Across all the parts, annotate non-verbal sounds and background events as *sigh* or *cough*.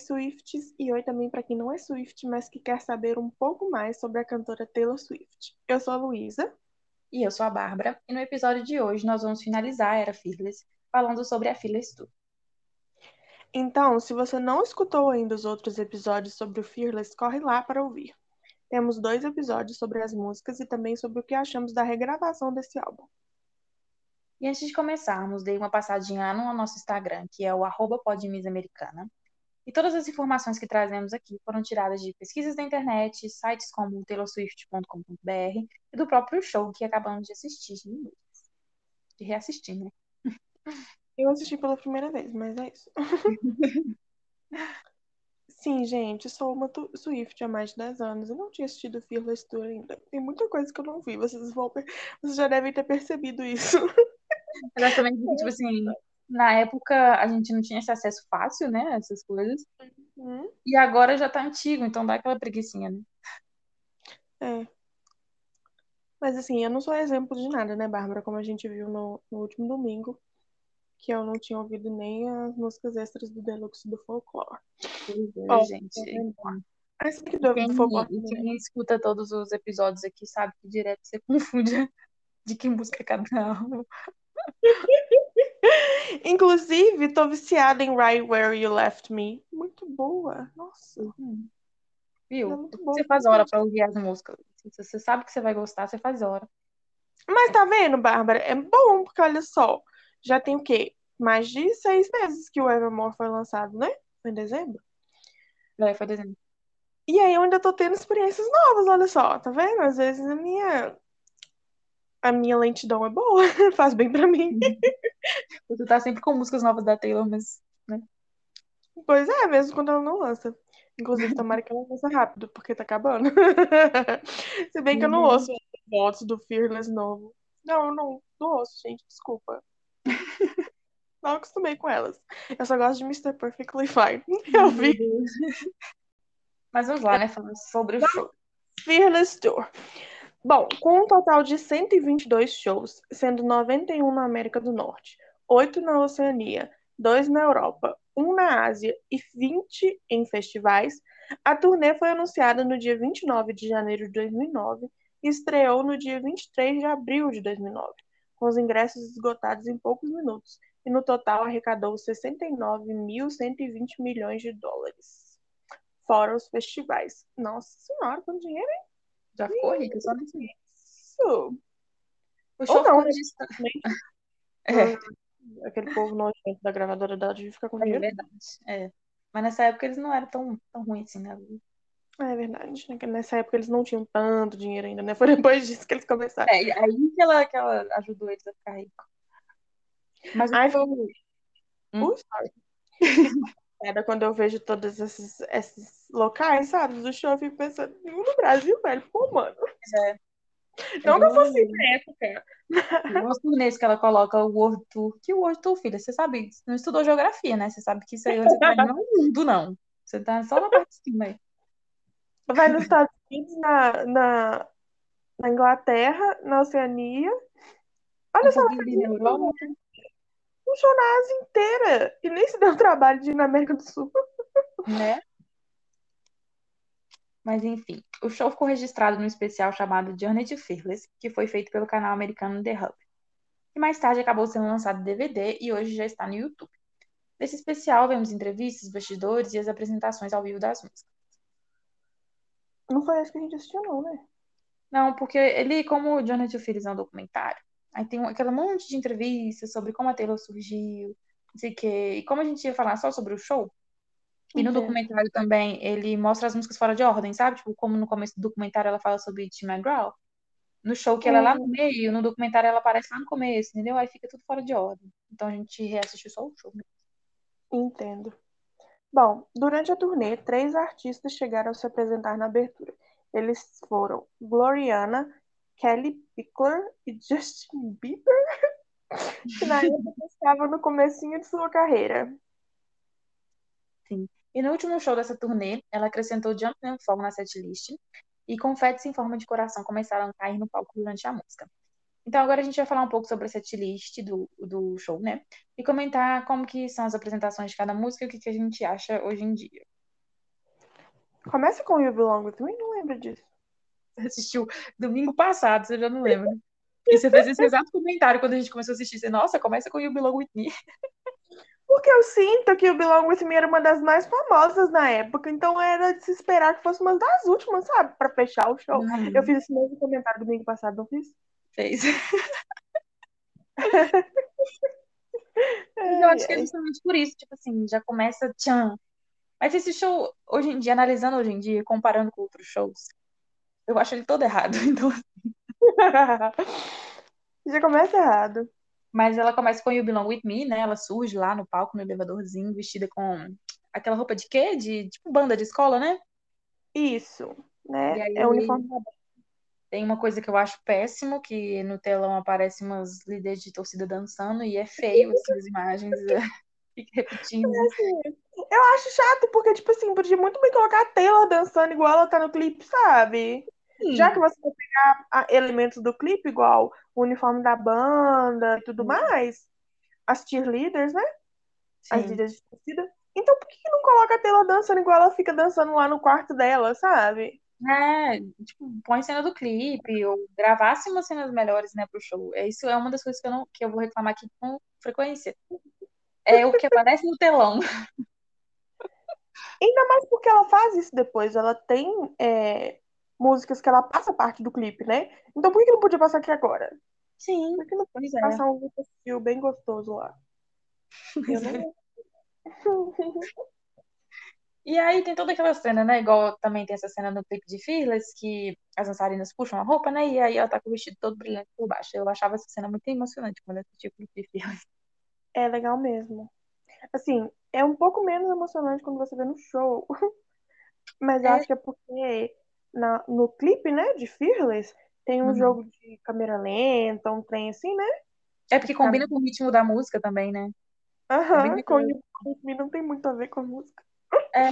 Swifts e oi também para quem não é Swift, mas que quer saber um pouco mais sobre a cantora Taylor Swift. Eu sou a Luísa. E eu sou a Bárbara. E no episódio de hoje nós vamos finalizar a Era Fearless falando sobre a Fearless Tour. Então, se você não escutou ainda os outros episódios sobre o Fearless, corre lá para ouvir. Temos dois episódios sobre as músicas e também sobre o que achamos da regravação desse álbum. E antes de começarmos, dei uma passadinha no nosso Instagram, que é o arroba podmissamericana. E todas as informações que trazemos aqui foram tiradas de pesquisas da internet, sites como taylorswift.com.br e do próprio show que acabamos de assistir, de reassistir, né? Eu assisti pela primeira vez, mas é isso. *laughs* Sim, gente, sou uma Swift há mais de 10 anos. Eu não tinha assistido Fearless Tour ainda. Tem muita coisa que eu não vi. Vocês vão Vocês já devem ter percebido isso. Exatamente, *laughs* tipo assim, na época a gente não tinha esse acesso fácil, né? Essas coisas. Uhum. E agora já tá antigo, então dá aquela preguiçinha, né? É. Mas assim, eu não sou exemplo de nada, né, Bárbara? Como a gente viu no, no último domingo, que eu não tinha ouvido nem as músicas extras do Deluxe do Folklore. Pois é, oh, gente. Mas que do quem, folclore, quem escuta todos os episódios aqui sabe que direto você *laughs* confunde de que música é cada um. *laughs* Inclusive, tô viciada em Right Where You Left Me. Muito boa. Nossa. Hum. Viu? É. Você faz hora pra ouvir as músicas. Se você sabe que você vai gostar, você faz hora. Mas tá vendo, Bárbara? É bom, porque olha só. Já tem o quê? Mais de seis meses que o Evermore foi lançado, né? Foi em dezembro? É, foi em dezembro. E aí eu ainda tô tendo experiências novas, olha só, tá vendo? Às vezes a minha a minha lentidão é boa, *laughs* faz bem pra mim. Você tá sempre com músicas novas da Taylor, mas. Né? Pois é, mesmo quando ela não lança. Inclusive, tomara que ela lança rápido, porque tá acabando. *laughs* Se bem que eu não uhum. ouço as votos do Fearless novo. Não, não, não ouço, gente, desculpa. *laughs* não acostumei com elas. Eu só gosto de Mr. Perfectly Fine. Eu vi. Mas vamos lá, né? Falando sobre o show. Fearless Tour. Bom, com um total de 122 shows, sendo 91 na América do Norte, 8 na Oceania, 2 na Europa, 1 na Ásia e 20 em festivais, a turnê foi anunciada no dia 29 de janeiro de 2009 e estreou no dia 23 de abril de 2009, com os ingressos esgotados em poucos minutos, e no total arrecadou 69.120 milhões de dólares. Fora os festivais. Nossa senhora, quanto dinheiro, hein? Já ficou rica só nesse Isso. O show não, registrado. É. Aquele povo nojento da gravadora da de ficar com é dinheiro. É verdade. É. Mas nessa época eles não eram tão, tão ruins assim, né? É verdade. Né? Nessa época eles não tinham tanto dinheiro ainda, né? *laughs* Foi depois disso que eles começaram. É, aí que ela, que ela ajudou eles a ficar ricos. Mas Ai, foi... Hum? Uh, *laughs* Quando eu vejo todos esses, esses locais, sabe, do show, eu fico pensando, no Brasil, velho, pô, mano. É. Não que eu fosse na época. Os turnês que ela coloca o World Tour. Que World Tour, filha? Você sabe, você não estudou geografia, né? Você sabe que isso aí você tá no mundo, não. Você tá só na parte de cima aí. Vai nos Estados Unidos, na, na, na Inglaterra, na Oceania. Olha só. Na Europa funcionou a Ásia inteira. E nem se deu o trabalho de ir na América do Sul. Né? Mas enfim, o show ficou registrado no especial chamado Journey to Fearless, que foi feito pelo canal americano The Hub. E mais tarde acabou sendo lançado DVD e hoje já está no YouTube. Nesse especial vemos entrevistas, bastidores e as apresentações ao vivo das músicas. Não foi que a gente assistiu, não, né? Não, porque ele, como o Journey to Fearless é um documentário, Aí tem aquele monte de entrevistas sobre como a Taylor surgiu, não sei o quê. E como a gente ia falar só sobre o show, e no documentário também ele mostra as músicas fora de ordem, sabe? Tipo, como no começo do documentário ela fala sobre Tim McGraw. No show que ela é lá no meio, no documentário ela aparece lá no começo, entendeu? Aí fica tudo fora de ordem. Então a gente reassistiu só o show mesmo. Entendo. Bom, durante a turnê, três artistas chegaram a se apresentar na abertura. Eles foram Gloriana, Kelly Pickler e Justin Bieber, *laughs* que na *laughs* época estavam no comecinho de sua carreira. Sim. E no último show dessa turnê, ela acrescentou Jump and Fall na setlist e confetes em forma de coração começaram a cair no palco durante a música. Então agora a gente vai falar um pouco sobre a setlist do, do show, né? E comentar como que são as apresentações de cada música e o que, que a gente acha hoje em dia. Começa com You Belong With Me? Não lembro disso. Assistiu domingo passado, você já não lembra. E você fez esse exato comentário quando a gente começou a assistir. Você, Nossa, começa com You Belong With Me. Porque eu sinto que o Belong With Me era uma das mais famosas na época, então era de se esperar que fosse uma das últimas, sabe? Pra fechar o show. Uhum. Eu fiz esse mesmo comentário domingo passado, não fiz? Fez. Eu acho que é justamente por isso, tipo assim, já começa tchan. Mas esse show, hoje em dia, analisando hoje em dia, comparando com outros shows, eu acho ele todo errado. *laughs* Então, *laughs* Já começa errado. mas ela começa com You Belong With Me, né? Ela surge lá no palco, no elevadorzinho, vestida com aquela roupa de quê? De tipo banda de escola, né? Isso, né? aí É o uniforme da tem uma coisa que eu acho péssimo, que no telão aparecem umas líderes de torcida dançando e é feio, *laughs* assim, as imagens. Fica repetindo. Eu acho chato, porque, tipo assim, podia muito bem colocar a Taylor dançando igual ela tá no clipe, sabe? Já que você vai pegar elementos do clipe, igual o uniforme da banda e tudo Sim. mais, as cheerleaders, né? As Sim. líderes de torcida. Então, por que que não coloca a Taylor dançando igual ela fica dançando lá no quarto dela, sabe? É, tipo, põe cena do clipe, ou gravasse umas cenas melhores, né, pro show. É, isso é uma das coisas que eu, não, que eu vou reclamar aqui com frequência. É o que aparece no telão. *laughs* Ainda mais porque ela faz isso depois. Ela tem é, músicas que ela passa parte do clipe, né? Então, por que não podia passar aqui agora? Sim, Por que não pois é. passar um Hill bem gostoso lá? Eu Pois *laughs* não. E aí tem toda aquela cena, né? Igual também tem essa cena no clipe de Fearless, que as dançarinas puxam a roupa, né? E aí ela tá com o vestido todo brilhante por baixo. Eu achava essa cena muito emocionante quando eu assisti o clipe de Fearless. É legal mesmo. Assim, é um pouco menos emocionante quando você vê no show. *laughs* Mas É, acho que é porque na, no clipe, né, de Fearless, tem um uhum. jogo de câmera lenta, um trem assim, né? É porque combina com o ritmo da música também, né? É Aham, com- não tem muito a ver com a música. É,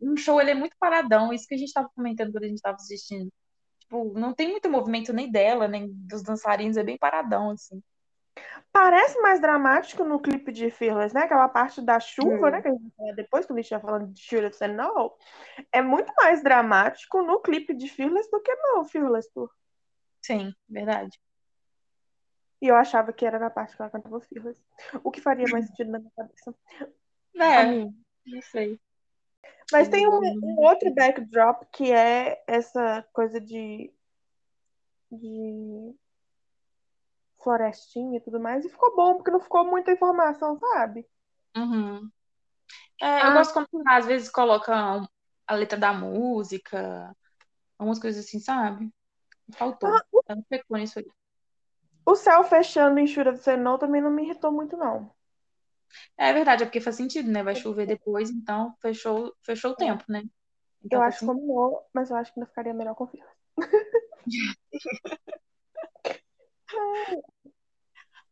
um show ele é muito paradão, isso que a gente tava comentando quando a gente tava assistindo. Tipo, não tem muito movimento nem dela, nem dos dançarinos, é bem paradão, assim. Parece mais dramático no clipe de Fearless, né? Aquela parte da chuva, né? É. Que a gente depois, quando a gente estiver falando de Up and No. É muito mais dramático no clipe de Fearless do que no Fearless Tour. Sim, verdade. E eu achava que era na parte que ela cantava Fearless. O que faria mais sentido na minha cabeça. É, não sei. Mas tem um, um outro backdrop que é essa coisa de, de florestinha e tudo mais. E ficou bom, porque não ficou muita informação, sabe? Uhum. É, eu Ah, gosto quando às vezes colocam a letra da música, algumas coisas assim, sabe? Faltou. ah, Ela pecou nisso aí. o céu fechando em Shura do Senão também não me irritou muito, não. É verdade, é porque faz sentido, né? Vai chover depois, então fechou, fechou o tempo, né? Então Eu acho que combinou, mas eu acho que ainda ficaria melhor com. *laughs*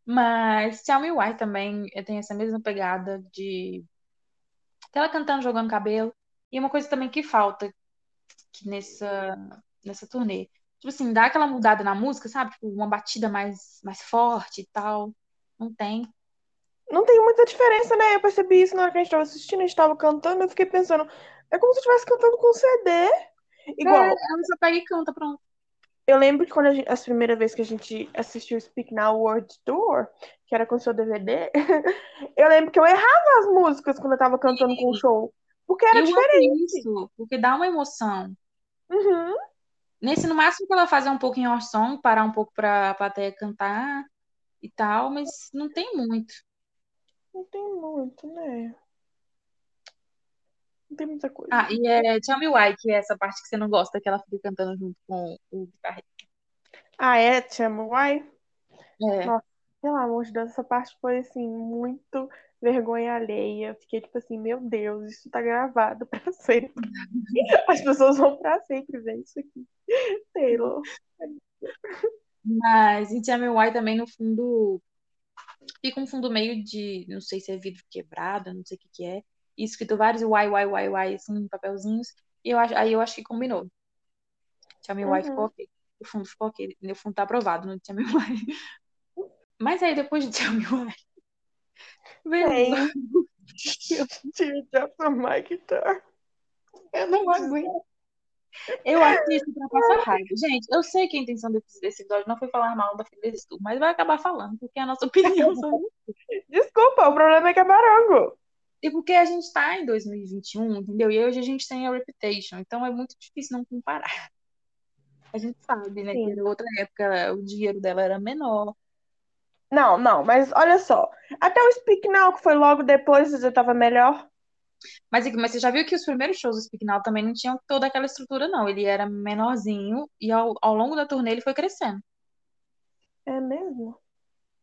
Mas Tell Me Why também eh, tem essa mesma pegada de ela cantando, jogando cabelo. E uma coisa também que falta que nessa, nessa turnê. Tipo assim, dá aquela mudada na música, sabe? Tipo, uma batida mais, mais forte e tal. Não tem. Não tem muita diferença, né? Eu percebi isso na hora que a gente tava assistindo, a gente tava cantando, eu fiquei pensando, é como se eu estivesse cantando com CD. É, Igual, ela só pega e canta, pronto. Eu lembro que quando a gente, as primeiras vezes que a gente assistiu o Speak Now World Tour, que era com o seu DVD, *laughs* eu lembro que eu errava as músicas quando eu tava cantando com o show. Porque era Eu amo diferente. isso, porque dá uma emoção. Uhum. Nesse, no máximo que ela faz é um pouco em off song, parar um pouco pra plateia cantar e tal, mas não tem muito. Não tem muito, né? Não tem muita coisa. Ah, e é Tell Why, que é essa parte que você não gosta, que ela fica cantando junto com o guitarrista. Ah, é? Te amo, Why? É, Nossa, pelo amor de Deus, essa parte foi assim, muito vergonha alheia. Fiquei tipo assim, meu Deus, isso tá gravado *laughs* pra sempre. As pessoas vão pra sempre ver isso aqui. Taylor. mas Tell Me Why também, no fundo, fica um fundo meio de, não sei se é vidro quebrado, não sei o que que é, e escrito vários why, why, why, why, assim, em papelzinhos, e eu aí eu acho que combinou. Tell Me Why ficou Uhum. ok. O fundo ficou ok. O fundo tá aprovado no Tell Me Why. Mas aí depois de Tell Me Why, veio Tem. Teardrops on my guitar. Eu não aguento. Eu assisto pra passar raiva. Gente, eu sei que a intenção desse, desse episódio não foi falar mal da filha desse tudo, mas vai acabar falando, porque é a nossa opinião *laughs* sobre Desculpa, o problema é que é barango. E porque a gente tá em 2021, entendeu? E hoje a gente tem a Reputation, então é muito difícil não comparar. A gente sabe, né, Sim. que na outra época o dinheiro dela era menor. Não, não, mas olha só. Até o Speak Now, que foi logo depois, já tava melhor. Mas, mas você já viu que os primeiros shows do Speak Now também não tinham toda aquela estrutura, não. Ele era menorzinho e ao, ao longo da turnê ele foi crescendo. É mesmo?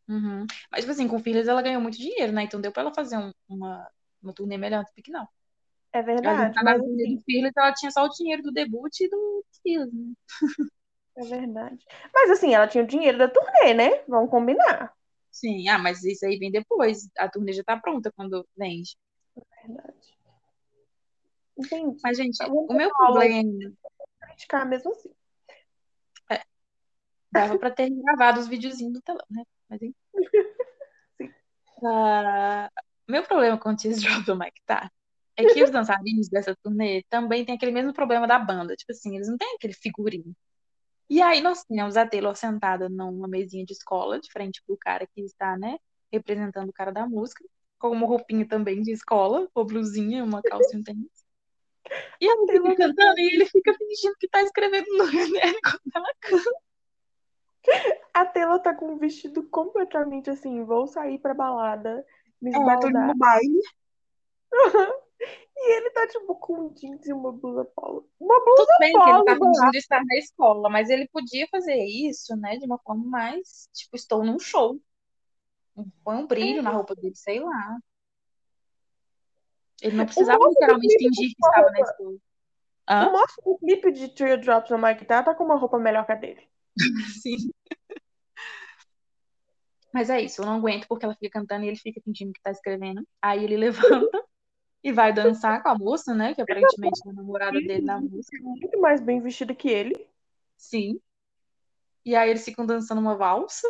Uhum. Mas, tipo assim, com Fearless ela ganhou muito dinheiro, né? Então deu pra ela fazer um- uma, uma turnê melhor do Speak Now. É verdade, tá na mas assim, do Fearless, ela tinha só o dinheiro do debut e do Fearless, né? é verdade. Mas assim, ela tinha o dinheiro da turnê, né? Vamos combinar. Sim, ah, mas isso aí vem depois. A turnê já tá pronta quando vende. Verdade. Entendi. Mas, gente, Vamos o meu problema Criticar mesmo assim. dava pra ter gravado os videozinhos do telão, né? Mas enfim. *laughs* Sim. Ah, meu problema com o Teardrop *laughs* do Mike tá é que os dançarinos dessa turnê também têm aquele mesmo problema da banda. Tipo assim, eles não têm aquele figurino. E aí nós temos a Taylor sentada numa mesinha de escola, de frente pro cara que está, né, representando o cara da música, com uma roupinha também de escola, ou blusinha, uma calça e um tênis. E fica Taylor- cantando e ele fica fingindo que tá escrevendo no caderno quando ela canta. A Taylor tá com um vestido completamente assim, vou sair pra balada, me É, tô indo esbaldar. no baile. *laughs* E ele tá tipo com um jeans e uma blusa polo. Uma blusa Tudo bem que ele tá polo, fingindo estar na escola, mas ele podia fazer isso, né, de uma forma mais, tipo, estou num show. Põe um brilho na roupa dele, sei lá. Ele não precisava literalmente fingir que estava na escola. O Hã? moço do clipe de Teardrops no Mike tá, tá com uma roupa melhor que a dele. *laughs* Sim. Mas é isso, eu não aguento porque ela fica cantando e ele fica fingindo que tá escrevendo. Aí ele *laughs* levanta e vai dançar com a moça, né, que aparentemente é a namorada dele na música. Muito mais bem vestida que ele. Sim. E aí eles ficam dançando uma valsa.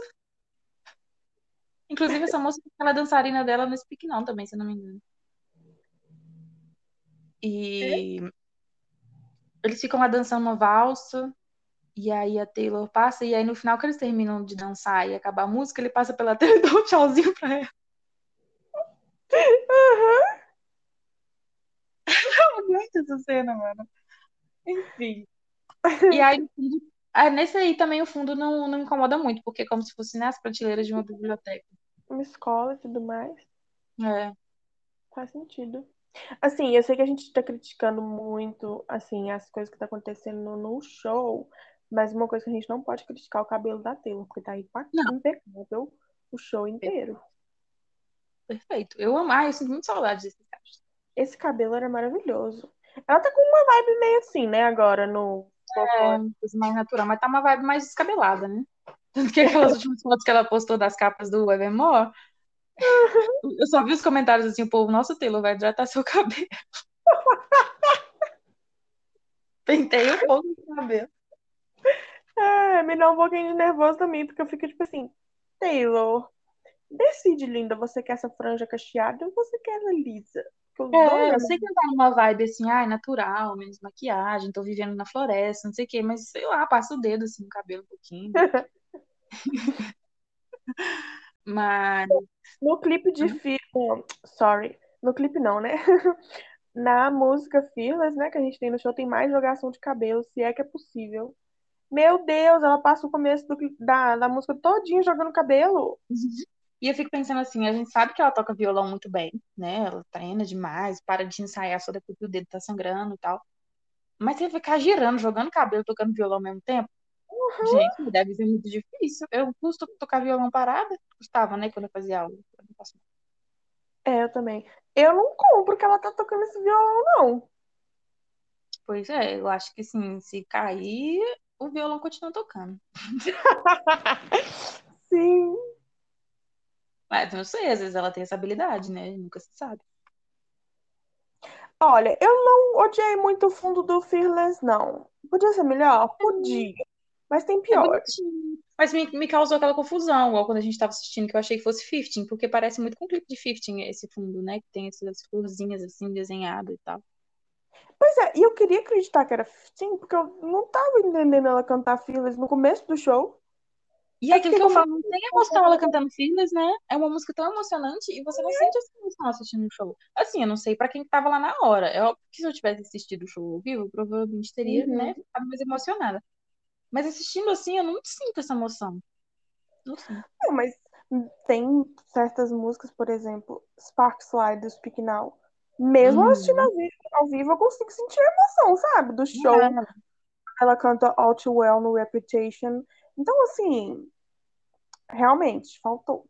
Inclusive, essa moça ela é dançarina dela no Speak Now também, se eu não me engano. E eles ficam lá dançando uma valsa. E aí a Taylor passa, e aí no final que eles terminam de dançar e acabar a música, ele passa pela Taylor e *laughs* dá um tchauzinho pra ela. Não aguento *laughs* essa cena, mano. Enfim. E aí, ah, nesse aí também o fundo não, não incomoda muito, porque é como se fosse nas prateleiras de uma biblioteca. Uma escola e tudo mais. É. Faz sentido. Assim, eu sei que a gente tá criticando muito, assim, as coisas que tá acontecendo no show, mas uma coisa que a gente não pode criticar é o cabelo da Taylor, porque tá impecável o show inteiro. Perfeito. Eu amo. Ah, eu sinto muito saudade desse cara. Esse cabelo era maravilhoso. Ela tá com uma vibe meio assim, né, agora no É, mais natural, mas tá uma vibe mais descabelada, né? Tanto que aquelas *laughs* últimas fotos que ela postou das capas do Evermore, *laughs* eu só vi os comentários assim, o povo, nossa, Taylor, vai hidratar seu cabelo. *laughs* Pentei um pouco o cabelo. É, me dá um pouquinho de nervoso também, porque eu fico tipo assim, Taylor, decide, linda, você quer essa franja cacheada ou você quer ela lisa? É, eu é sei que tá numa vibe assim, ai, natural, menos maquiagem, tô vivendo na floresta, não sei o quê, mas sei lá, passa o dedo assim no cabelo um pouquinho. *laughs* Mas No clipe de Uhum. Fearless, sorry, no clipe não, né? *laughs* Na música Fearless, né, que a gente tem no show, tem mais jogação de cabelo, se é que é possível. Meu Deus, ela passa o começo do da, da música todinha jogando cabelo. E eu fico pensando assim, a gente sabe que ela toca violão muito bem, né? Ela treina demais, para de ensaiar só depois que o dedo tá sangrando e tal. Mas você ficar girando, jogando cabelo, tocando violão ao mesmo tempo, gente, deve ser muito difícil. Eu custo tocar violão parada, custava, né, quando eu fazia aula. Eu. É, eu também. Eu não compro que ela tá tocando esse violão, não. Pois é, eu acho que assim, se cair, o violão continua tocando. *laughs* Sim. Mas não sei, às vezes ela tem essa habilidade, né? Nunca se sabe. Olha, eu não odiei muito o fundo do Fearless, não. Podia ser melhor? Podia. Mas tem É pior. bonitinho. Mas me, me causou aquela confusão, igual quando a gente tava assistindo, que eu achei que fosse 15, porque parece muito com o clipe de 15 esse fundo, né? Que tem essas florzinhas assim desenhadas e tal. Pois é, e eu queria acreditar que era sim, porque eu não tava entendendo ela cantar Fearless no começo do show. E é aquilo que eu falo, não tem emoção ela cantando Fearless, né? É uma música tão emocionante e você não é. sente essa emoção assistindo o show. Assim, eu não sei pra quem tava lá na hora. É óbvio que se eu tivesse assistido o show ao vivo, provavelmente teria, uhum. né, ficado mais emocionada. Mas assistindo assim, eu não sinto essa emoção. Não sinto. Não, mas tem certas músicas, por exemplo, Spark Slide do Speak Now. Mesmo uhum. assistindo ao vivo, ao vivo, eu consigo sentir a emoção, sabe? Do show. Uhum. Ela canta All Too Well no Reputation. Então, assim, realmente, faltou.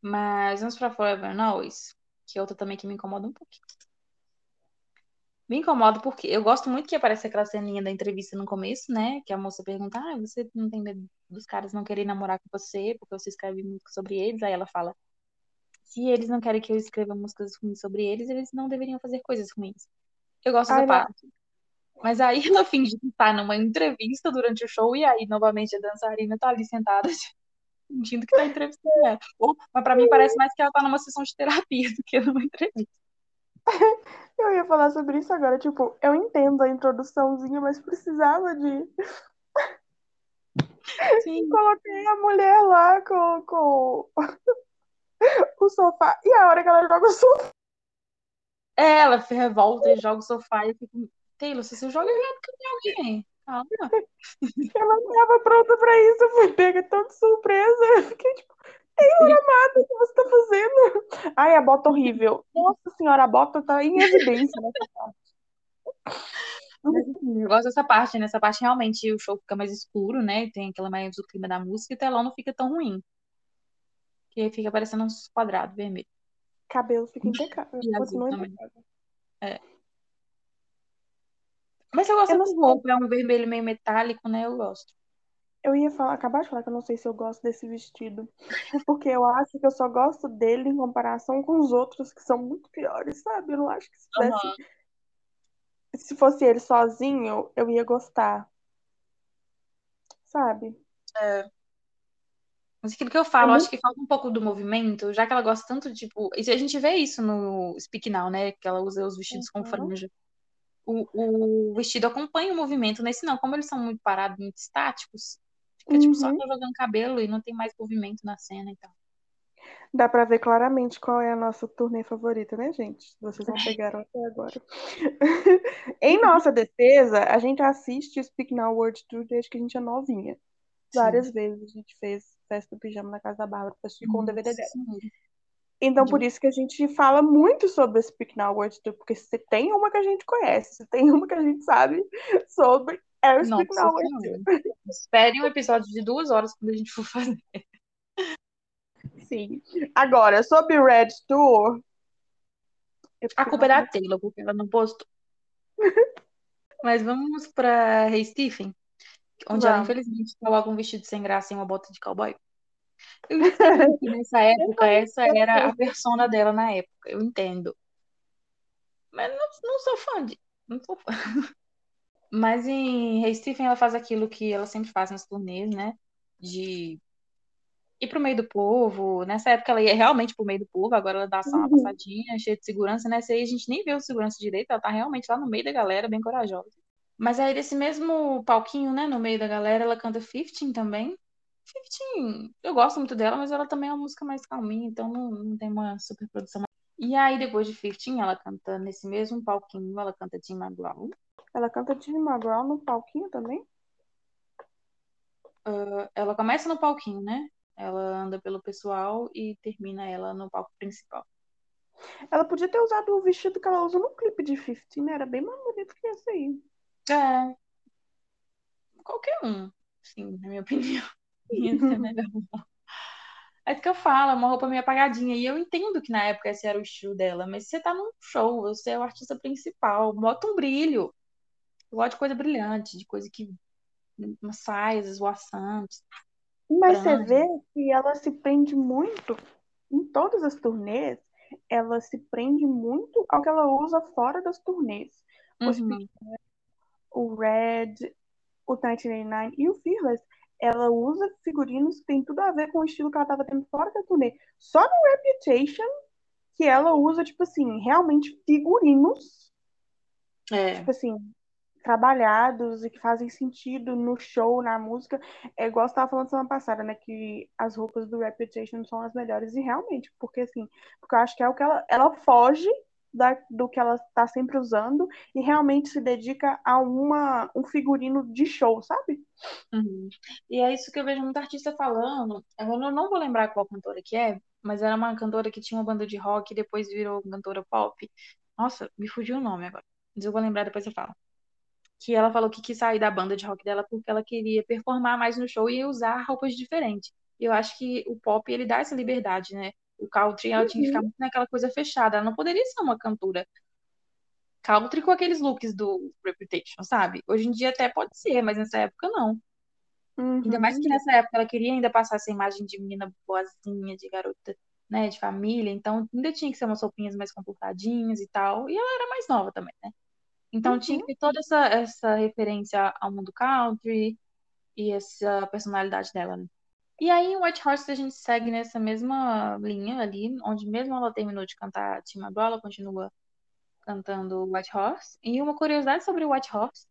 Mas vamos pra Forever Always, que é outra também que me incomoda um pouquinho. Me incomoda porque eu gosto muito que aparece aquela ceninha da entrevista no começo, né? Que a moça pergunta: Ah, você não tem medo dos caras não querem namorar com você porque você escreve muito sobre eles? Aí ela fala: Se eles não querem que eu escreva músicas ruins sobre eles, eles não deveriam fazer coisas ruins. Eu gosto dessa parte. Mas aí *laughs* ela finge que tá numa entrevista durante o show e aí novamente a dançarina tá ali sentada *laughs* fingindo que tá entrevistando ela. Ou, mas pra mim parece mais que ela tá numa sessão de terapia do que numa entrevista. *laughs* Eu ia falar sobre isso agora, tipo, eu entendo a introduçãozinha, mas precisava de. Sim. Coloquei a mulher lá com, com o sofá. E a hora que ela joga o sofá. É, ela revolta e joga o sofá e eu fico. Taylor, se você joga errado, cadê alguém? Calma. Ela não estava pronta pra isso, eu fui pega tão de surpresa. Eu fiquei tipo, Taylor amada, o que você tá fazendo? Ai, a bota horrível. Nossa senhora, a bota tá em evidência nessa parte. Mas, assim, eu gosto dessa parte, né? parte realmente o show fica mais escuro, né? Tem aquela mais do clima da música e o telão não fica tão ruim. Que fica parecendo uns quadrados vermelhos. Cabelo fica *laughs* impecável. E azul também. É. Mas eu gosto eu de roupa, é um vermelho meio metálico, né? Eu gosto. Eu ia falar, acabar de falar que eu não sei se eu gosto desse vestido. Porque eu acho que eu só gosto dele em comparação com os outros que são muito piores, sabe? Eu não acho que se tivesse. Uhum. Se fosse ele sozinho, eu ia gostar. Sabe? É. Mas aquilo que eu falo, é eu acho que falta um pouco do movimento, já que ela gosta tanto, tipo. E a gente vê isso no Speak Now, né? Que ela usa os vestidos uhum. com franja o, o vestido acompanha o movimento. Nesse não, como eles são muito parados, muito estáticos, fica uhum. tipo só uhum. jogando cabelo e não tem mais movimento na cena e tal. Dá pra ver claramente qual é a nossa turnê favorita, né, gente? Vocês não pegaram até agora. *laughs* em nossa defesa, a gente assiste o Speak Now World Tour desde que a gente é novinha. Várias Sim. vezes a gente fez festa do pijama na casa da Bárbara pra assistir com o DVD dela. Então, por isso que a gente fala muito sobre esse Speak Now World Tour, porque se tem uma que a gente conhece, se tem uma que a gente sabe sobre, é o Speak Now World Tour. Espere um episódio de duas horas quando a gente for fazer. Sim. Agora, sobre Red Tour. A culpa é da Taylor, porque ela não postou. Mas vamos para Hey Stephen, onde ela infelizmente coloca um vestido sem graça e uma bota de cowboy. Eu entendo que nessa época essa era a persona dela na época, eu entendo. Mas não, não sou fã de. Não sou fã. *laughs* Mas em Hey Stephen ela faz aquilo que ela sempre faz nas turnês, né? De ir pro meio do povo. Nessa época ela ia realmente pro meio do povo, agora ela dá só uma uhum. passadinha, cheia de segurança. Nessa aí a gente nem vê o segurança direito, ela tá realmente lá no meio da galera, bem corajosa. Mas aí desse mesmo palquinho, né, no meio da galera, ela canta 15 também. Fifteen, eu gosto muito dela, mas ela também é uma música mais calminha, então não, não tem uma super produção. E aí, depois de Fifteen, ela canta nesse mesmo palquinho, ela canta Tim McGraw. Ela canta Tim McGraw no palquinho também? Uh, ela começa no palquinho, né? Ela anda pelo pessoal e termina ela no palco principal. Ela podia ter usado o vestido que ela usa no clipe de Fifteen, né? Era bem mais bonito que esse aí. É. Qualquer um, sim, na minha *laughs* opinião. Ia ser melhor. É que eu falo, é uma roupa meio apagadinha. E eu entendo que na época esse era o estilo dela, mas você tá num show, você é o artista principal, bota um brilho. Eu gosto de coisa brilhante, de coisa que. Umas saias esvoaçantes. Mas você vê que ela se prende muito, em todas as turnês, ela se prende muito ao que ela usa fora das turnês. Uhum. O Red, o 1989 e o Fearless ela usa figurinos que tem tudo a ver com o estilo que ela estava tendo fora da turnê. Só no Reputation que ela usa, tipo assim, realmente figurinos É. Tipo assim, trabalhados e que fazem sentido no show, na música. É igual você estava falando semana passada, né? Que as roupas do Reputation são as melhores. E realmente, porque assim, porque eu acho que é o que ela, ela foge da, do que ela está sempre usando e realmente se dedica a uma, um figurino de show, sabe? Uhum. E é isso que eu vejo muita artista falando. Eu não vou lembrar qual cantora que é, mas era uma cantora que tinha uma banda de rock e depois virou cantora pop. Nossa, me fugiu o nome agora. Mas eu vou lembrar depois eu falo que ela falou que quis sair da banda de rock dela porque ela queria performar mais no show e usar roupas diferentes. Eu acho que o pop, ele dá essa liberdade, né? O country, ela uhum. tinha que ficar uhum. muito naquela coisa fechada. Ela não poderia ser uma cantora country com aqueles looks do Reputation, sabe? Hoje em dia até pode ser, mas nessa época não. Uhum. Ainda mais que nessa época ela queria ainda passar essa imagem de menina boazinha, de garota, né, de família. Então ainda tinha que ser umas roupinhas mais comportadinhas e tal. E ela era mais nova também, né? Então uhum. tinha que ter toda essa, essa referência ao mundo country e essa personalidade dela, né? E aí, em White Horse, a gente segue nessa mesma linha ali, onde mesmo ela terminou de cantar Tim McGraw, ela continua cantando White Horse. E uma curiosidade sobre White Horse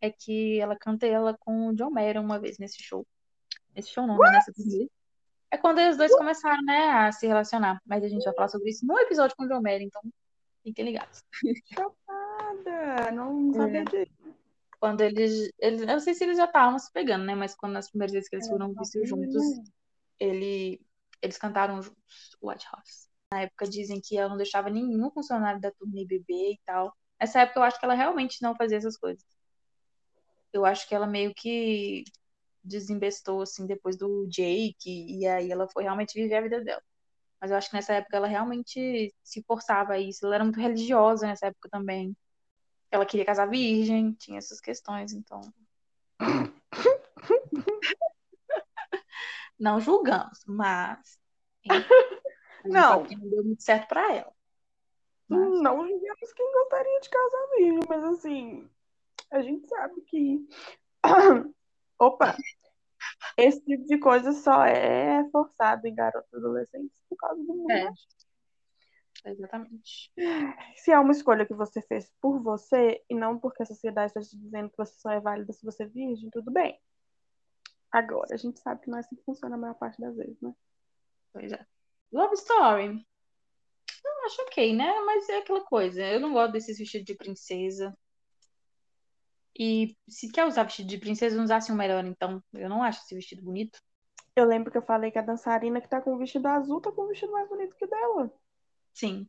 é que ela canta ela com o John Mayer uma vez nesse show. Nesse show não, né? Nessa turnê. É quando os dois começaram, né, a se relacionar. Mas a gente vai falar sobre isso no episódio com o John Mayer, então fiquem ligados. Chocada! Não sabia é. disso. Quando eles, eles. Eu não sei se eles já estavam se pegando, né? Mas quando nas primeiras vezes que eles é, foram vistos juntos, ele, eles cantaram juntos White House. Na época dizem que ela não deixava nenhum funcionário da turnê beber e tal. Nessa época eu acho que ela realmente não fazia essas coisas. Eu acho que ela meio que desembestou, assim, depois do Jake, e aí ela foi realmente viver a vida dela. Mas eu acho que nessa época ela realmente se forçava a isso. Ela era muito religiosa nessa época também. Ela queria casar virgem, tinha essas questões, então. *laughs* não julgamos, mas. não. Não deu muito certo para ela. Mas... Não julgamos quem gostaria de casar virgem, mas assim. A gente sabe que. *coughs* Opa! Esse tipo de coisa só é forçado em garotos adolescentes por causa do mundo. É. Exatamente. Se é uma escolha que você fez por você e não porque a sociedade está te dizendo que você só é válida se você é virgem, tudo bem. Agora, a gente sabe que não é assim que funciona a maior parte das vezes, né? Pois é. Love Story. Eu acho ok, né? Mas é aquela coisa. Eu não gosto desses vestidos de princesa. E se quer usar vestido de princesa, não usasse um melhor, então. Eu não acho esse vestido bonito. Eu lembro que eu falei que a dançarina que tá com o vestido azul tá com o vestido mais bonito que o dela. Sim.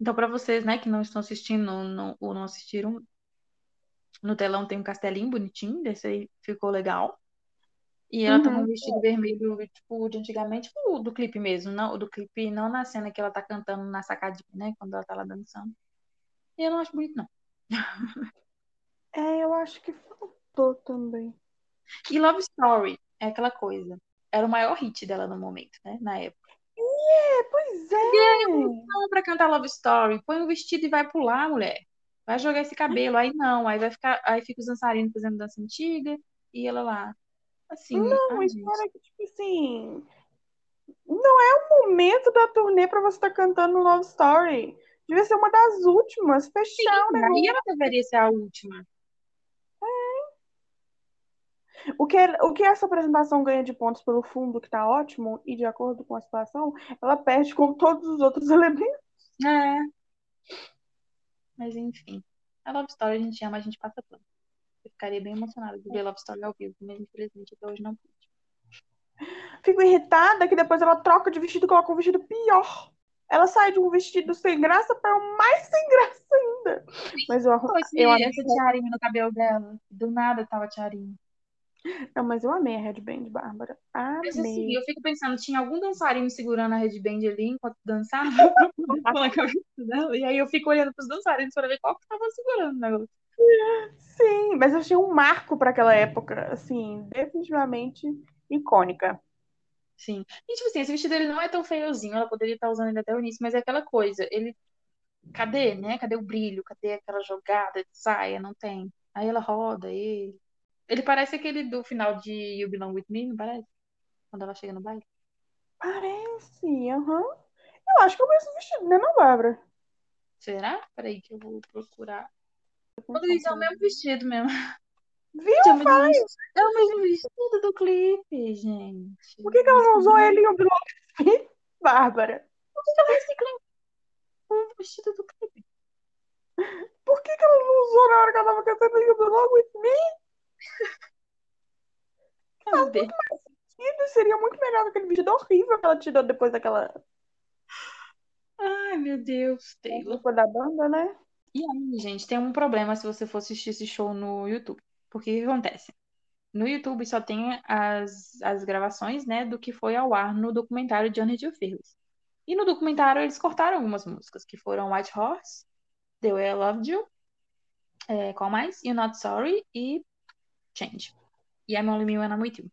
Então, para vocês, né, que não estão assistindo não, ou não assistiram, no telão tem um castelinho bonitinho, desse aí ficou legal. E ela uhum. tá com um vestido vermelho, tipo, de antigamente, tipo, do clipe mesmo, não, do clipe, não na cena que ela tá cantando na sacadinha, né, quando ela tá lá dançando. E eu não acho bonito, não. *laughs* É, eu acho que faltou também. E Love Story é aquela coisa. Era o maior hit dela no momento, né? Na época. É, pois é. E aí, não pra cantar Love Story. Põe um vestido e vai pular, mulher. Vai jogar esse cabelo. Aí não, aí vai ficar. Aí fica os dançarinos fazendo dança antiga e ela lá. Assim. Não, espera que, tipo assim. Não é o momento da turnê pra você estar tá cantando Love Story. Devia ser uma das últimas. Fechar o negócio. Aí ela deveria ser a última. O que, o que essa apresentação ganha de pontos pelo fundo, que tá ótimo, e de acordo com a situação, ela perde com todos os outros *laughs* elementos. É. Mas enfim. A Love Story a gente ama, a gente passa pano. Eu ficaria bem emocionada de ver Love Story ao vivo, mas infelizmente até hoje não pude. Fico irritada que depois ela troca de vestido e coloca um vestido pior. Ela sai de um vestido sem graça para um mais sem graça ainda. Mas eu, esse, eu essa tiarinha no cabelo dela. Do nada tava tiarinha. Não, mas eu amei a headband, Bárbara. Amei. Mas assim, eu fico pensando, tinha algum dançarino segurando a headband ali enquanto dançava. *laughs* E aí eu fico olhando pros dançarinos para ver qual que tava segurando o negócio. Sim, mas eu achei um marco para aquela época, assim, definitivamente icônica. Sim. E tipo assim, esse vestido ele não é tão feiozinho, ela poderia estar usando ele até o início, mas é aquela coisa, ele. Cadê, né? Cadê o brilho? Cadê aquela jogada de saia? Não tem. Aí ela roda ele. Ele parece aquele do final de You Belong With Me, não parece? Quando ela chega no baile. Parece, aham. Uhum. Eu acho que é o mesmo vestido, né, não, Bárbara? Será? Peraí que eu vou procurar. O Luiz é o mesmo vestido mesmo. Viu? É o mesmo vestido, é o mesmo vestido do clipe, gente. Por que, que ela não usou ele em um blog? *laughs* Bárbara. Por que ela reciclou o vestido do clipe? Por que, que ela não usou na hora que ela tava cantando You Belong With Me? *laughs* Cadê? Seria muito melhor aquele vestido horrível que ela tirou depois daquela. Ai, meu Deus, Taylor. Depois da banda, né? E aí, gente, tem um problema se você for assistir esse show no YouTube. Porque o que acontece? No YouTube só tem as, as gravações, né, do que foi ao ar no documentário Journey to Fearless. E no documentário eles cortaram algumas músicas, que foram White Horse, The Way I Loved You, é, qual mais? You're Not Sorry e Change. E I'm Only Me When I'm With You.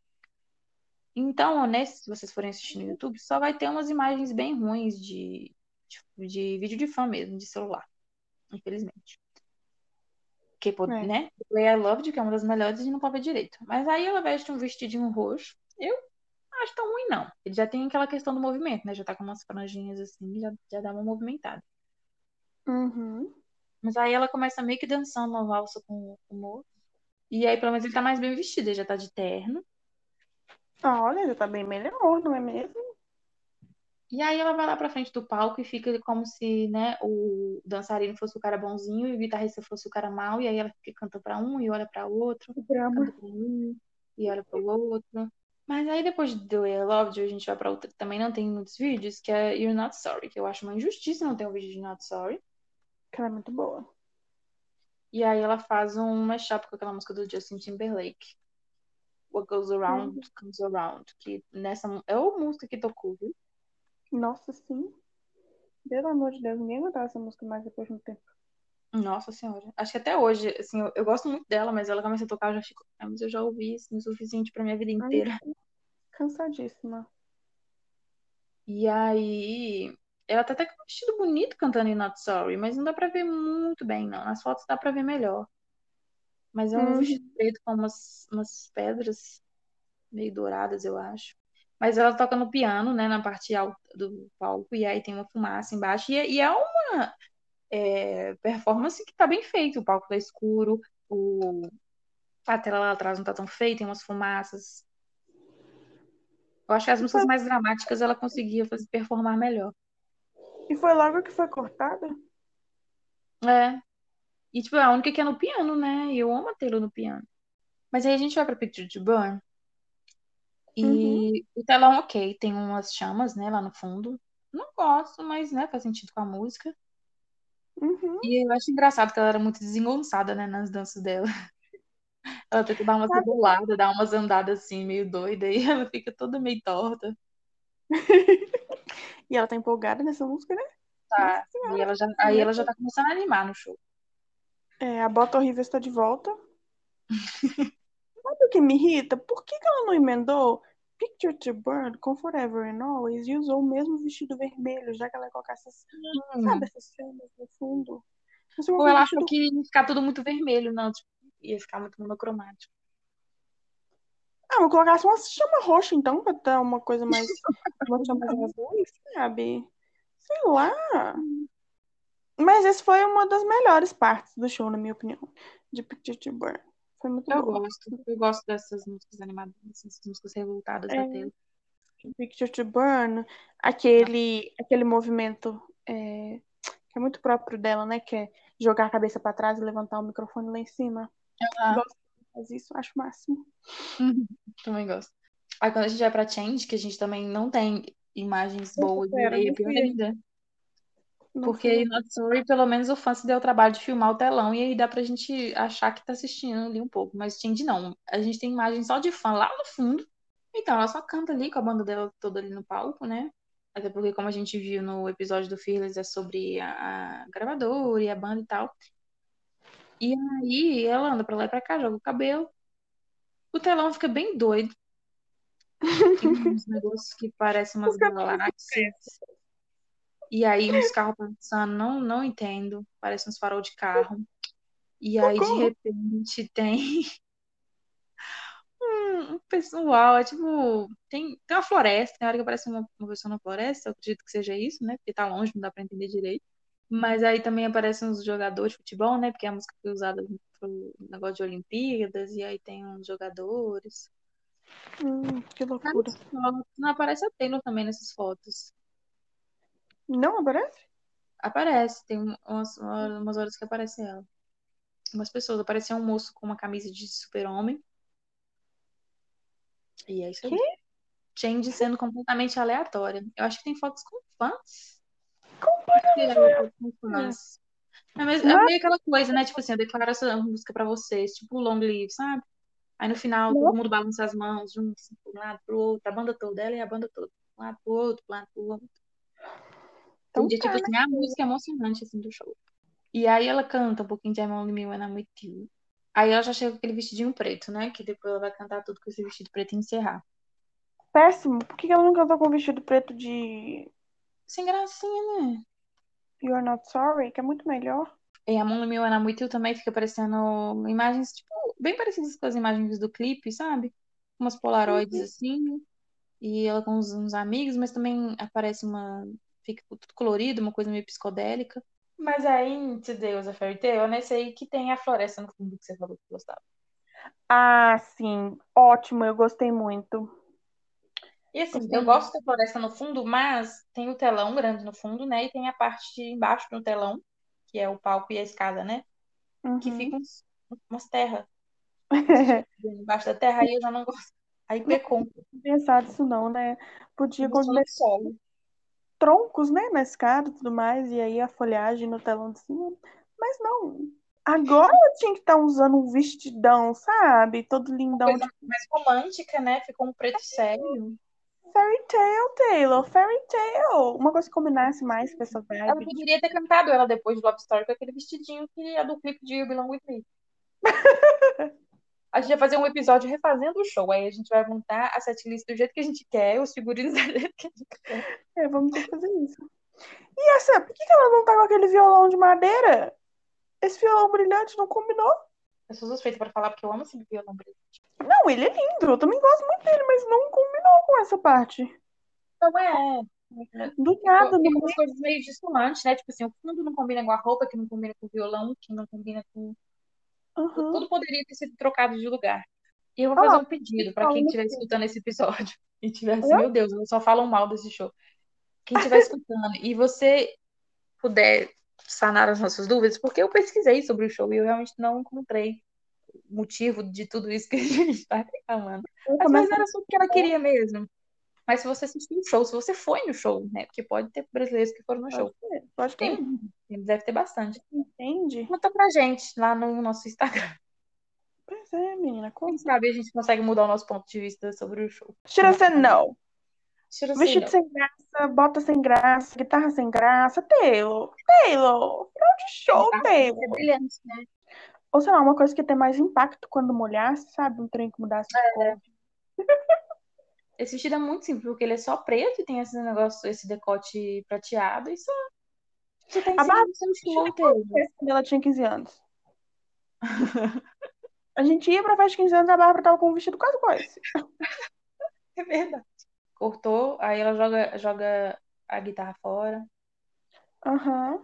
Então, nesse, se vocês forem assistir no YouTube, só vai ter umas imagens bem ruins de, de, de vídeo de fã mesmo, de celular. Infelizmente. Que, pô, É. né? Way I Loved que é uma das melhores, e não pode ver direito. Mas aí ela veste um vestidinho roxo. Eu não acho tão ruim, não. Ele já tem aquela questão do movimento, né? Já tá com umas franjinhas assim, já, já dá uma movimentada. Uhum. Mas aí ela começa meio que dançando uma valsa com com o moço. E aí, pelo menos, ele tá mais bem vestido, ele já tá de terno. Ah, olha, já tá bem melhor, não é mesmo? E aí ela vai lá pra frente do palco e fica como se, né, o dançarino fosse o cara bonzinho e o guitarrista fosse o cara mau. E aí ela fica canta pra um e olha pra outro, canta pra um e olha pro outro. Mas aí depois de The Way I Loved You, a gente vai pra outra que também não tem muitos vídeos, que é You're Not Sorry, que eu acho uma injustiça não ter um vídeo de Not Sorry. Que ela é muito boa. E aí ela faz um mashup com aquela música do Justin Timberlake. What Goes Around Comes Around. Que nessa é a música que tocou, viu? Nossa, sim. Pelo amor de Deus, ninguém aguentava essa música mais depois de um tempo. Nossa senhora. Acho que até hoje, assim, eu, eu gosto muito dela, mas ela começa a tocar, eu já fico. Ah, mas eu já ouvi isso o suficiente pra minha vida Ai, inteira. Cansadíssima. E aí. Ela tá até com um vestido bonito cantando em Not Sorry, mas não dá pra ver muito bem, não. Nas fotos dá pra ver melhor. Mas é um Uhum. vestido preto com umas, umas pedras meio douradas, eu acho. Mas ela toca no piano, né, na parte alta do palco, e aí tem uma fumaça embaixo. E, é- e é uma é, performance que tá bem feita. O palco tá escuro, o... a tela lá atrás não tá tão feia, tem umas fumaças. Eu acho que as músicas mais dramáticas ela conseguia fazer, performar melhor. E foi logo que foi cortada? É. E, tipo, é a única que é no piano, né? E eu amo Taylor no piano. Mas aí a gente vai pra Picture to Burn. E o telão, ok, tem umas chamas, né, lá no fundo. Não gosto, mas, né, faz sentido com a música. Uhum. E eu acho engraçado que ela era muito desengonçada, né, nas danças dela. *laughs* Ela tenta dar umas reboladas, dar umas andadas assim, meio doida, e *laughs* ela fica toda meio torta. *laughs* E ela tá empolgada nessa música, né? Tá. E ela já, aí ela já tá começando a animar no show. É, a bota horrível está de volta. *laughs* Sabe o que me irrita? Por que, que ela não emendou Picture to Burn com Forever and Always e usou o mesmo vestido vermelho, já que ela ia colocar essas, sabe, essas chamas no fundo? Ou ela achou que ia ficar tudo muito vermelho, não, tipo, ia ficar muito monocromático. Ah, eu colocasse uma chama roxa, então, pra dar uma coisa mais. uma chama mais azul, sabe? Sei lá. Mas essa foi uma das melhores partes do show, na minha opinião, de Picture to Burn. Foi muito Eu boa. gosto. Eu gosto dessas músicas animadas, essas músicas revoltadas É. da Taylor. Picture to Burn, aquele, aquele movimento é, que é muito próprio dela, né? Que é jogar a cabeça pra trás e levantar o microfone lá em cima. Ah. Gosto fazer isso, acho o máximo. Também gosto. Aí quando a gente vai pra Change, que a gente também não tem imagens boas, é não pior ainda. Porque em Not Sorry, pelo menos o fã se deu o trabalho de filmar o telão e aí dá pra gente achar que tá assistindo ali um pouco. Mas Change não. A gente tem imagem só de fã lá no fundo. Então ela só canta ali com a banda dela toda ali no palco, né? Até porque, como a gente viu no episódio do Fearless, é sobre a, a gravadora e a banda e tal. E aí ela anda pra lá e pra cá, joga o cabelo. O telão fica bem doido. *laughs* Tem uns negócios que parecem umas galáxias. E aí uns carros passando, não, não entendo. Parece uns farol de carro. E aí, de repente, *laughs* tem um, um pessoal, é tipo, tem, tem uma floresta, tem hora que aparece uma, uma pessoa na floresta, eu acredito que seja isso, né? Porque tá longe, não dá pra entender direito. Mas aí também aparecem uns jogadores de futebol, né? Porque a música foi usada pro negócio de Olimpíadas, e aí tem uns jogadores. Hum, que loucura. Não aparece a Taylor também nessas fotos. Não aparece? Aparece, tem umas, umas horas que aparece ela. Umas pessoas. Apareceu um moço com uma camisa de super-homem. E é isso aí. Que? Change sendo completamente aleatória. Eu acho que tem fotos com fãs. Completamente com fãs. É, mas é meio aquela coisa, né? Tipo assim, eu declaro essa música pra vocês, tipo Long Live, sabe? Aí no final todo mundo balança as mãos juntos, assim, de um lado pro outro, a banda toda, ela e a banda toda. Um lado pro outro, um lado pro outro. Então, tipo tá, assim, a música é emocionante, assim, do show. E aí ela canta um pouquinho de I'm Only Me When I'm With You. Aí ela já chega com aquele vestidinho preto, né? Que depois ela vai cantar tudo com esse vestido preto e encerrar. Péssimo. Por que ela não cantou com vestido preto de Sem gracinha, né? You're Not Sorry, que é muito melhor? E a I'm With You também fica aparecendo imagens, tipo, bem parecidas com as imagens do clipe, sabe? Umas polaroids assim. E ela com uns, uns amigos, mas também aparece uma. Fica tudo colorido, uma coisa meio psicodélica. Mas aí, em Today Was a Fairy Tale, nesse aí que tem a floresta no fundo que você falou que gostava. Ah, sim. Ótimo, eu gostei muito. E assim, eu gosto da floresta no fundo, mas tem o telão grande no fundo, né? E tem a parte de embaixo do telão, que é o palco e a escada, né? Que Uhum. ficam uns- umas terras *laughs* embaixo da terra, aí eu já não gosto. Aí pecou. Não pensar disso não, né? Podia solo. troncos, né, na escada e tudo mais, e aí a folhagem no telão de cima. Mas não. Agora tinha que estar usando um vestidão, sabe? Todo lindão Coisa de mais romântica, né? Ficou um preto sério. Fairy tale, Taylor, fairy tale. Uma coisa que combinasse mais com essa Ela vibe. poderia ter cantado ela depois de Love Story com aquele vestidinho que é do clipe de You Belong With Me. *laughs* A gente vai fazer um episódio refazendo o show. Aí a gente vai montar a setlist do jeito que a gente quer, os figurinos do jeito que a gente quer. É, vamos ter que fazer isso. E essa, por que ela não tá com aquele violão de madeira? Esse violão brilhante não combinou? Eu sou suspeita pra falar porque eu amo esse violão brilhante. Não, ele é lindo, eu também gosto muito dele, mas não combinou com essa parte. Não é. Do nada, Tem umas coisas meio dissonantes, né? Tipo assim, o fundo não combina com a roupa, que não combina com o violão, que não combina com. Uhum. Tudo poderia ter sido trocado de lugar. E eu vou Ah, fazer um pedido pra quem falando estiver escutando esse episódio *laughs* e tiver assim, meu Deus, só falam mal desse show. Quem estiver escutando e você puder sanar as nossas dúvidas, porque eu pesquisei sobre o show e eu realmente não encontrei motivo de tudo isso que a gente está *laughs* reclamando. Às começo vezes era só porque ela queria mesmo. Mas se você assistiu o show, se você foi no show, né? Porque pode ter brasileiros que foram no show. Pode ter, pode ter. Tem, deve ter bastante. Entende? Conta pra gente lá no nosso Instagram. Pois é, menina. Quem Como... sabe a gente consegue mudar o nosso ponto de vista sobre o show. Tira você não. Tira assim, Vestido não. sem graça, bota sem graça, guitarra sem graça. Taylor, Taylor, final de show, Tá, Taylor. é brilhante, né? Ou sei lá, uma coisa que tem mais impacto quando molhasse, sabe? Um trem que mudasse de cor. Esse vestido é muito simples, porque ele é só preto e tem esse negócio, esse decote prateado e só. Você tá A Bárbara quando ela tinha 15 anos. *laughs* A gente ia pra festa de 15 anos e a Bárbara tava com um vestido quase igual esse. É verdade. Cortou, aí ela joga, joga a guitarra fora. Aham.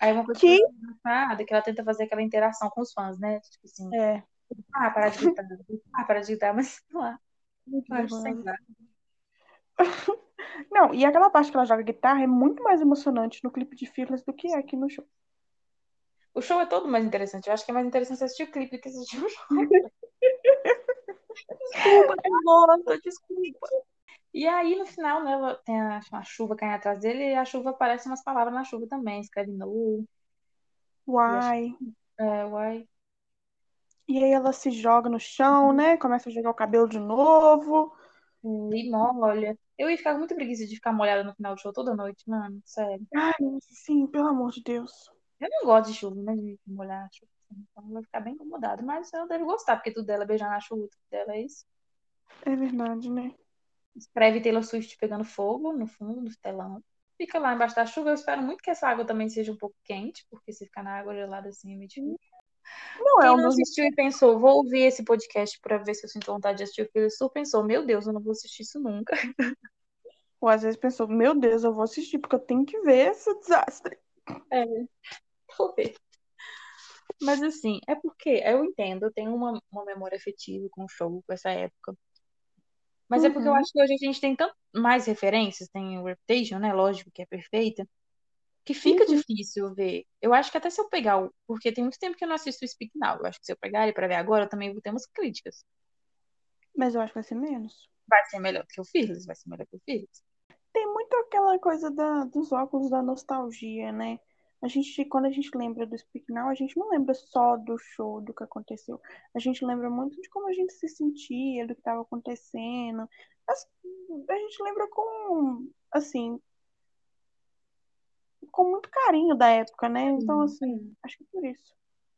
Aí uma coisa Que- engraçada é que ela tenta fazer aquela interação com os fãs, né? Tipo assim, É. ah, para de gritar, ah, para de gritar, mas sei lá. *laughs* Não, e aquela parte que ela joga guitarra é muito mais emocionante no clipe de Fearless do que aqui no show. O show é todo mais interessante. Eu acho que é mais interessante assistir o clipe do que assistir o show. *laughs* Desculpa, Carlota, desculpa. E aí, no final, né, tem a, a chuva caindo atrás dele e a chuva aparece umas palavras na chuva também. Escreve no, Uai. é, uai. E aí ela se joga no chão, né? Começa a jogar o cabelo de novo. E molha. Eu ia ficar com muita preguiça de ficar molhada no final do show toda noite, mano. Sério. Ai, sim, pelo amor de Deus. Eu não gosto de chuva, né? De molhar chuva. assim, Então ela vai ficar bem incomodada. Mas ela deve gostar, porque tudo dela é beijar na chuva, tudo dela é isso. É verdade, né? Escreve Taylor Swift pegando fogo no fundo do telão. Fica lá embaixo da chuva. Eu espero muito que essa água também seja um pouco quente, porque se ficar na água gelada assim é meio difícil. Não é Quem um não assistiu e pensou, vou ouvir esse podcast pra ver se eu sinto vontade de assistir o Philip Sur, pensou, meu Deus, eu não vou assistir isso nunca. *laughs* Ou às vezes pensou, meu Deus, eu vou assistir porque eu tenho que ver esse desastre. É, vou ver. Mas assim, é porque eu entendo, eu tenho uma, uma memória afetiva com o show, com essa época. Mas é porque eu Uhum. acho que hoje a gente tem tanto mais referências, tem o Reputation, né? Lógico que é perfeita, que fica Uhum. difícil ver. Eu acho que até se eu pegar o. Porque tem muito tempo que eu não assisto o Speak Now. Eu acho que se eu pegar ele pra ver agora, eu também vou ter umas críticas. Mas eu acho que vai ser menos. Vai ser melhor do que o Fearless, vai ser melhor que o Fearless. Tem muito aquela coisa da, dos óculos da nostalgia, né? A gente, quando a gente lembra do Speak Now, a gente não lembra só do show, do que aconteceu. A gente lembra muito de como a gente se sentia, do que estava acontecendo. A gente lembra com, assim, com muito carinho da época, né? Então, assim, acho que é por isso.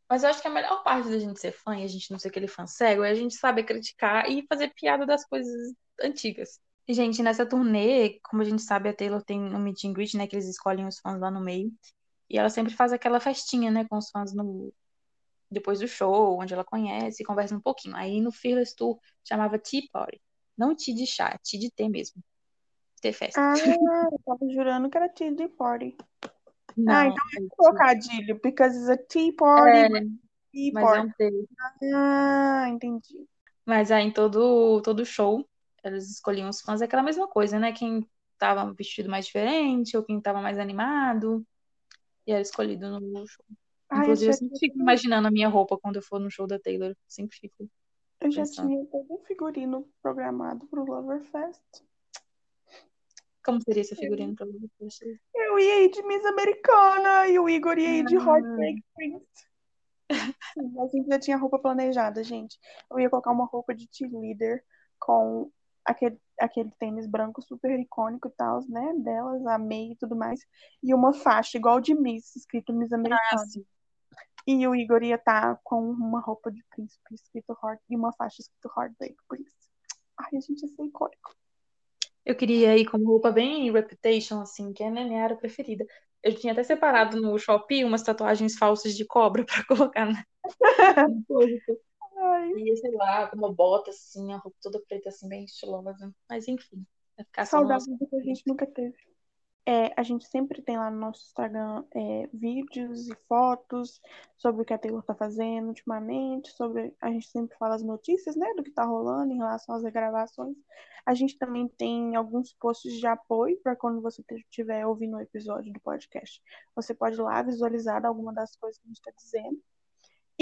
Mas eu acho que a melhor parte da gente ser fã e a gente não ser aquele fã cego é a gente saber criticar e fazer piada das coisas antigas. Gente, nessa turnê, como a gente sabe, a Taylor tem um meet and greet, né? Que eles escolhem os fãs lá no meio. E ela sempre faz aquela festinha, né? Com os fãs no... depois do show, onde ela conhece e conversa um pouquinho. Aí no Fearless Tour chamava Tea Party. Não tea de chá, tea de ter mesmo. Ter festa. Ah, eu tava jurando que era tea party. Não, ah, então é é trocadilho, because it's a tea party, É, tea mas é party. um ter. Ah, entendi. Mas aí em todo, todo show, eles escolhiam os fãs, é aquela mesma coisa, né? Quem tava vestido mais diferente, ou quem tava mais animado, e era escolhido no show. Ai, eu Inclusive, eu já, sempre fico imaginando a minha roupa quando eu for no show da Taylor. Sempre fico. eu já pensando. tinha todo um figurino programado pro Loverfest. Como seria esse figurino pra você? Eu ia ir de Miss Americana e o Igor ia ir de Ah. Heartbreak Prince. Sim, a gente já tinha roupa planejada, gente. Eu ia colocar uma roupa de cheerleader com aquele, aquele tênis branco super icônico e tal, né? Delas, a meia e tudo mais. E uma faixa igual de Miss, escrito Miss Americana. sim. E o Igor ia estar com uma roupa de príncipe escrito Heart e uma faixa escrito Heartbreak Prince. Ai, a gente ia ser icônico. Eu queria ir com uma roupa bem Reputation, assim, que é né, minha área preferida. Eu tinha até separado no Shopee umas tatuagens falsas de cobra *laughs* pra colocar na... *laughs* Ai, E, sei lá, com uma bota, assim, a roupa toda preta, assim, bem estilosa. Mas, enfim, vai ficar saudades do que a gente nunca teve. É, a gente sempre tem lá no nosso Instagram é, vídeos e fotos sobre o que a Taylor tá fazendo ultimamente, sobre a gente sempre fala as notícias, né, do que tá rolando em relação às regravações. A gente também tem alguns posts de apoio para quando você estiver ouvindo o episódio do podcast. Você pode ir lá visualizar alguma das coisas que a gente está dizendo.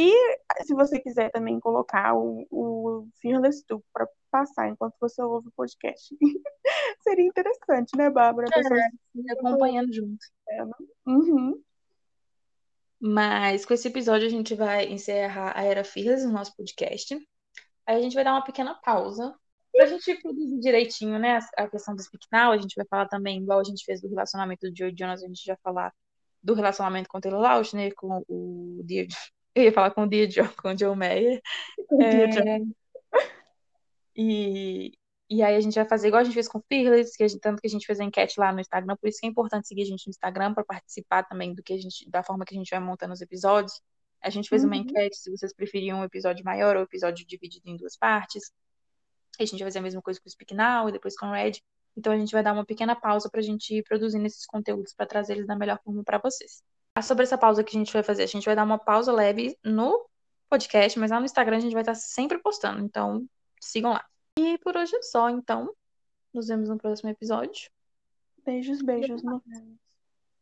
E se você quiser também colocar o, o Fearless Tour para passar enquanto você ouve o podcast. *laughs* Seria interessante, né, Bárbara? A pessoa E acompanhando junto. Uhum. Mas com esse episódio a gente vai encerrar a Era Fearless no nosso podcast. Aí a gente vai dar uma pequena pausa pra gente produzir direitinho, né, a a questão do Speak Now. A gente vai falar também, igual a gente fez do relacionamento do Joe Jonas, a gente já falar do relacionamento com o Taylor Lautner, com o Dear... Eu ia falar com o Joe, *laughs* com o Joe Mayer. É, E, e aí a gente vai fazer igual a gente fez com o Fearless, que a gente, tanto que a gente fez a enquete lá no Instagram, por isso que é importante seguir a gente no Instagram para participar também do que a gente, da forma que a gente vai montando os episódios. A gente fez uma Uhum. enquete se vocês preferiam um episódio maior ou um episódio dividido em duas partes. A gente vai fazer a mesma coisa com o Speak Now e depois com o Red. Então a gente vai dar uma pequena pausa para a gente ir produzindo esses conteúdos para trazer eles da melhor forma para vocês. Ah, Sobre essa pausa que a gente vai fazer, a gente vai dar uma pausa leve no podcast, mas lá no Instagram a gente vai estar sempre postando. Então sigam lá. E por hoje é só, então. Nos vemos no próximo episódio. Beijos, beijos. No...